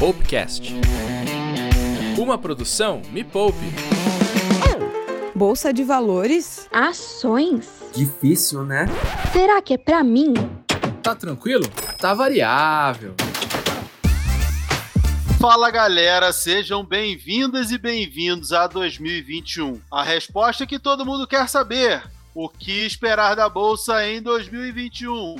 Poupecast. Uma produção Me Poupe. Bolsa de valores? Ações? Difícil, né? Será que é pra mim? Tá tranquilo? Tá variável. Fala galera, sejam bem-vindas e bem-vindos a 2021. A resposta que todo mundo quer saber: o que esperar da bolsa em 2021?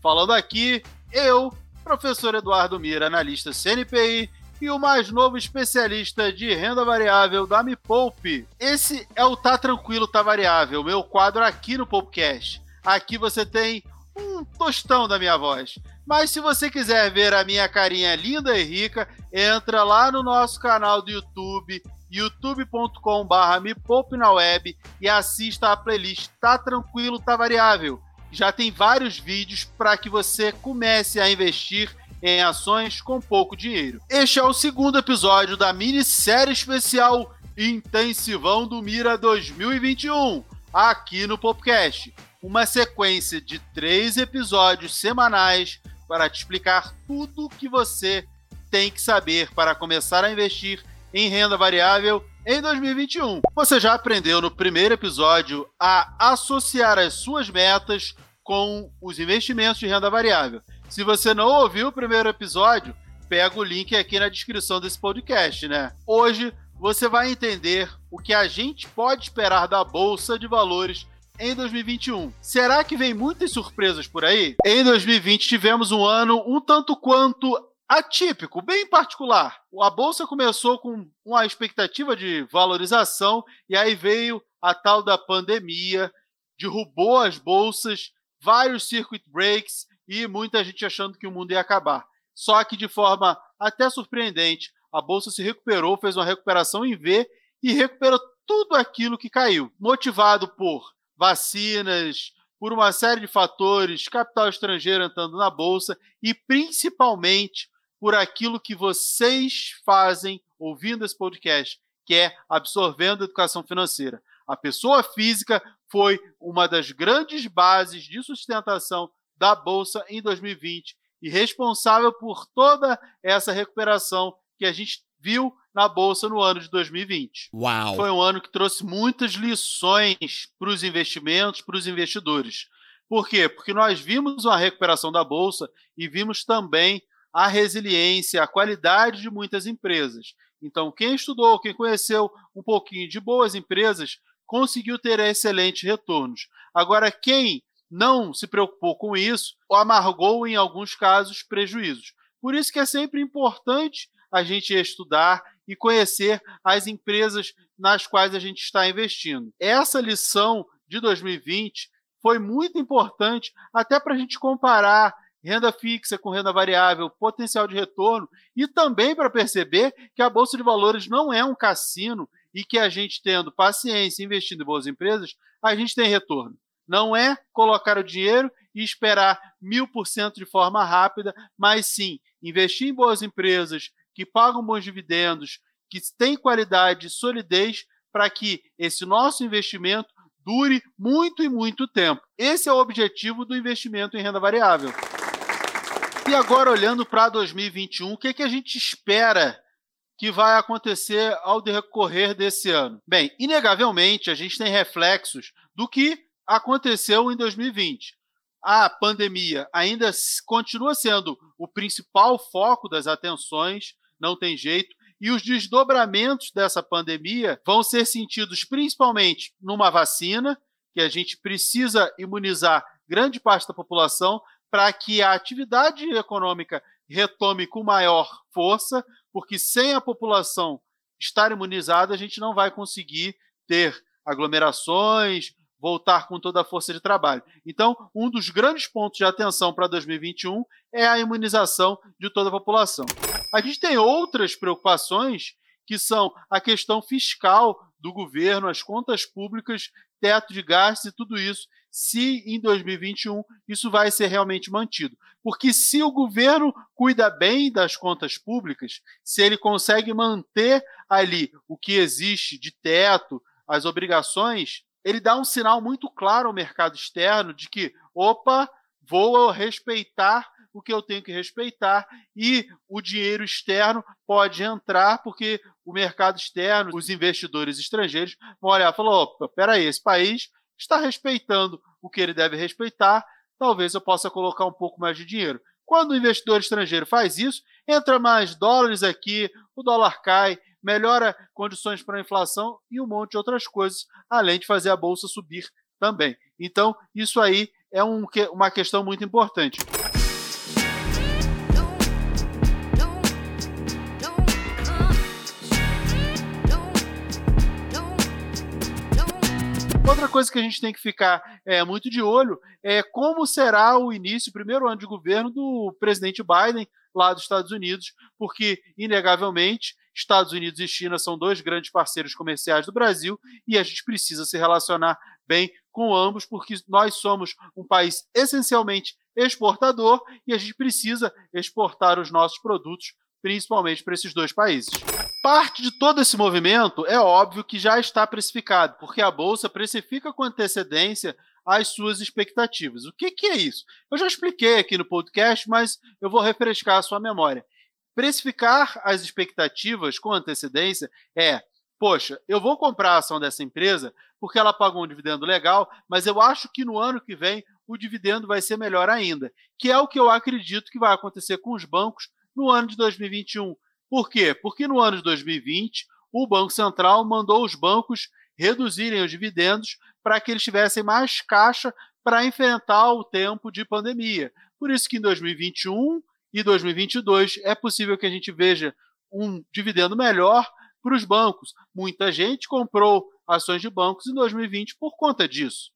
Falando aqui, eu, professor Eduardo Mira, analista CNPI e o mais novo especialista de renda variável da Me Poupe. Esse é o Tá Tranquilo, Tá Variável, meu quadro aqui no Poupecast. Aqui você tem um tostão da minha voz. Mas se você quiser ver a minha carinha linda e rica, entra lá no nosso canal do YouTube, youtube.com.br me na web e assista a playlist Tá Tranquilo, Tá Variável. Já tem vários vídeos para que você comece a investir em ações com pouco dinheiro. Este é o segundo episódio da minissérie especial Intensivão do Mira 2021, aqui no Popcast. Uma sequência de três episódios semanais para te explicar tudo o que você tem que saber para começar a investir em renda variável em 2021. Você já aprendeu no primeiro episódio a associar as suas metas com os investimentos de renda variável. Se você não ouviu o primeiro episódio, pega o link aqui na descrição desse podcast, né? Hoje você vai entender o que a gente pode esperar da bolsa de valores em 2021. Será que vem muitas surpresas por aí? Em 2020 tivemos um ano um tanto quanto atípico, bem particular. A bolsa começou com uma expectativa de valorização e aí veio a tal da pandemia, derrubou as bolsas, vários circuit breaks e muita gente achando que o mundo ia acabar. Só que de forma até surpreendente, a bolsa se recuperou, fez uma recuperação em V e recuperou tudo aquilo que caiu, motivado por vacinas, por uma série de fatores, capital estrangeiro entrando na bolsa e principalmente por aquilo que vocês fazem ouvindo esse podcast, que é absorvendo educação financeira. A pessoa física foi uma das grandes bases de sustentação da bolsa em 2020 e responsável por toda essa recuperação que a gente viu na bolsa no ano de 2020. Uau! Foi um ano que trouxe muitas lições para os investimentos, para os investidores. Por quê? Porque nós vimos uma recuperação da bolsa e vimos também a resiliência, a qualidade de muitas empresas. Então, quem estudou, quem conheceu um pouquinho de boas empresas, conseguiu ter excelentes retornos. Agora, quem não se preocupou com isso, amargou em alguns casos prejuízos. Por isso que é sempre importante a gente estudar e conhecer as empresas nas quais a gente está investindo. Essa lição de 2020 foi muito importante até para a gente comparar renda fixa com renda variável, potencial de retorno e também para perceber que a bolsa de valores não é um cassino e que a gente tendo paciência investindo em boas empresas, a gente tem retorno. Não é colocar o dinheiro e esperar mil por cento de forma rápida, mas sim investir em boas empresas que pagam bons dividendos, que têm qualidade e solidez para que esse nosso investimento dure muito e muito tempo. Esse é o objetivo do investimento em renda variável. E agora, olhando para 2021, o que, que a gente espera que vai acontecer ao decorrer desse ano? Bem, inegavelmente, a gente tem reflexos do que aconteceu em 2020. A pandemia ainda continua sendo o principal foco das atenções, não tem jeito, e os desdobramentos dessa pandemia vão ser sentidos principalmente numa vacina, que a gente precisa imunizar grande parte da população para que a atividade econômica retome com maior força, porque sem a população estar imunizada, a gente não vai conseguir ter aglomerações, voltar com toda a força de trabalho. Então, um dos grandes pontos de atenção para 2021 é a imunização de toda a população. A gente tem outras preocupações que são a questão fiscal do governo, as contas públicas, teto de gastos e tudo isso, se em 2021 isso vai ser realmente mantido. Porque se o governo cuida bem das contas públicas, se ele consegue manter ali o que existe de teto, as obrigações, ele dá um sinal muito claro ao mercado externo de que, opa, vou respeitar o que eu tenho que respeitar e o dinheiro externo pode entrar porque o mercado externo, os investidores estrangeiros vão olhar e falar: opa, peraí, esse país está respeitando o que ele deve respeitar, talvez eu possa colocar um pouco mais de dinheiro. Quando o investidor estrangeiro faz isso, entra mais dólares aqui, o dólar cai, melhora condições para a inflação e um monte de outras coisas, além de fazer a bolsa subir também. Então, isso aí é um, uma questão muito importante. Outra coisa que a gente tem que ficar é, muito de olho é como será o início, o primeiro ano de governo do presidente Biden lá dos Estados Unidos, porque, inegavelmente, Estados Unidos e China são dois grandes parceiros comerciais do Brasil e a gente precisa se relacionar bem com ambos, porque nós somos um país essencialmente exportador e a gente precisa exportar os nossos produtos, principalmente para esses dois países. Parte de todo esse movimento é óbvio que já está precificado, porque a bolsa precifica com antecedência as suas expectativas. O que, que é isso? Eu já expliquei aqui no podcast, mas eu vou refrescar a sua memória. Precificar as expectativas com antecedência é poxa, eu vou comprar a ação dessa empresa porque ela pagou um dividendo legal, mas eu acho que no ano que vem o dividendo vai ser melhor ainda, que é o que eu acredito que vai acontecer com os bancos no ano de 2021. Por quê? Porque no ano de 2020, o Banco Central mandou os bancos reduzirem os dividendos para que eles tivessem mais caixa para enfrentar o tempo de pandemia. Por isso que em 2021 e 2022 é possível que a gente veja um dividendo melhor para os bancos. Muita gente comprou ações de bancos em 2020 por conta disso.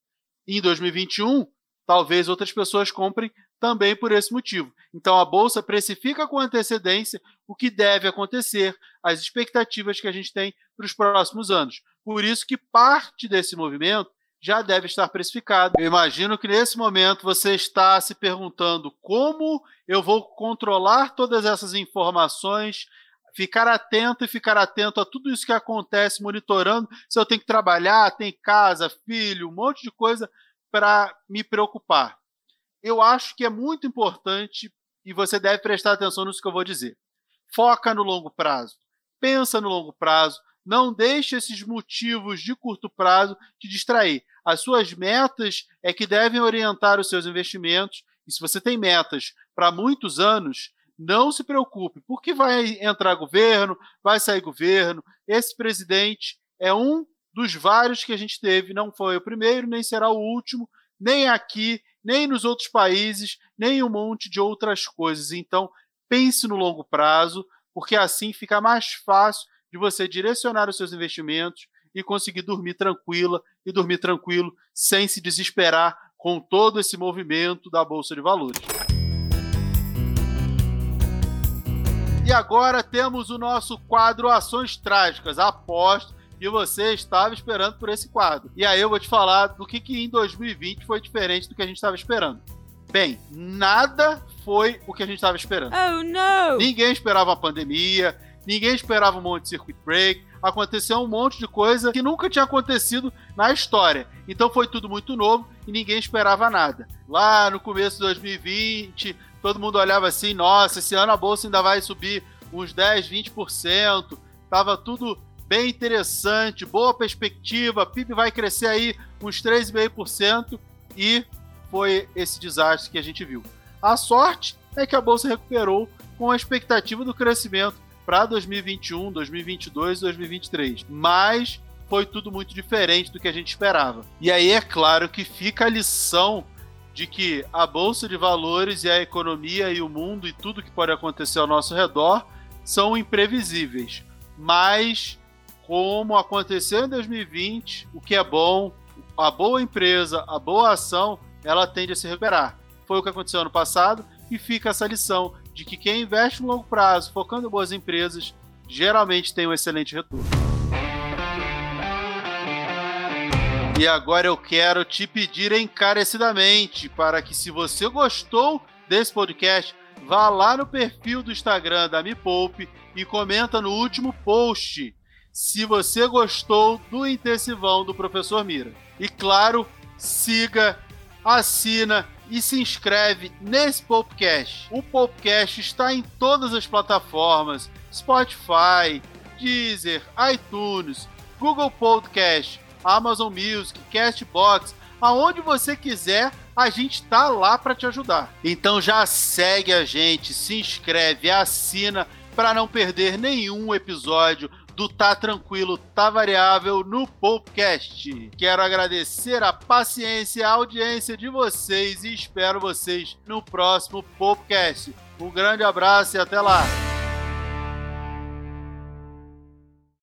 Em 2021, talvez outras pessoas comprem também por esse motivo. Então a bolsa precifica com antecedência o que deve acontecer, as expectativas que a gente tem para os próximos anos. Por isso que parte desse movimento já deve estar precificado. Eu imagino que nesse momento você está se perguntando como eu vou controlar todas essas informações, ficar atento e ficar atento a tudo isso que acontece, monitorando se eu tenho que trabalhar, tem casa, filho, um monte de coisa para me preocupar eu acho que é muito importante e você deve prestar atenção nisso que eu vou dizer. Foca no longo prazo. Pensa no longo prazo. Não deixe esses motivos de curto prazo te distrair. As suas metas é que devem orientar os seus investimentos. E se você tem metas para muitos anos, não se preocupe, porque vai entrar governo, vai sair governo. Esse presidente é um dos vários que a gente teve, não foi o primeiro, nem será o último, nem aqui, nem nos outros países, nem um monte de outras coisas. Então, pense no longo prazo, porque assim fica mais fácil de você direcionar os seus investimentos e conseguir dormir tranquila e dormir tranquilo sem se desesperar com todo esse movimento da bolsa de valores. E agora temos o nosso quadro Ações Trágicas. Aposto que você estava esperando por esse quadro. E aí eu vou te falar do que, que em 2020 foi diferente do que a gente estava esperando. Bem, nada foi o que a gente estava esperando. Oh, não! Ninguém esperava uma pandemia, ninguém esperava um monte de circuit break, aconteceu um monte de coisa que nunca tinha acontecido na história. Então foi tudo muito novo e ninguém esperava nada. Lá no começo de 2020, todo mundo olhava assim: nossa, esse ano a bolsa ainda vai subir uns 10, 20%. Tava tudo bem interessante, boa perspectiva, PIB vai crescer aí uns 3,5% e foi esse desastre que a gente viu. A sorte é que a bolsa recuperou com a expectativa do crescimento para 2021, 2022 e 2023. Mas foi tudo muito diferente do que a gente esperava. E aí é claro que fica a lição de que a bolsa de valores e a economia e o mundo e tudo que pode acontecer ao nosso redor são imprevisíveis. Mas como aconteceu em 2020, o que é bom, a boa empresa, a boa ação, ela tende a se recuperar. Foi o que aconteceu ano passado e fica essa lição de que quem investe no longo prazo, focando em boas empresas, geralmente tem um excelente retorno. E agora eu quero te pedir encarecidamente para que, se você gostou desse podcast, vá lá no perfil do Instagram da Me Poupe e comenta no último post se você gostou do intensivão do professor Mira. E claro, siga, assina, e se inscreve nesse podcast. O podcast está em todas as plataformas: Spotify, Deezer, iTunes, Google Podcast, Amazon Music, Castbox, aonde você quiser, a gente tá lá para te ajudar. Então já segue a gente, se inscreve, assina para não perder nenhum episódio do Tá Tranquilo, Tá Variável no podcast. Quero agradecer a paciência e a audiência de vocês e espero vocês no próximo podcast. Um grande abraço e até lá!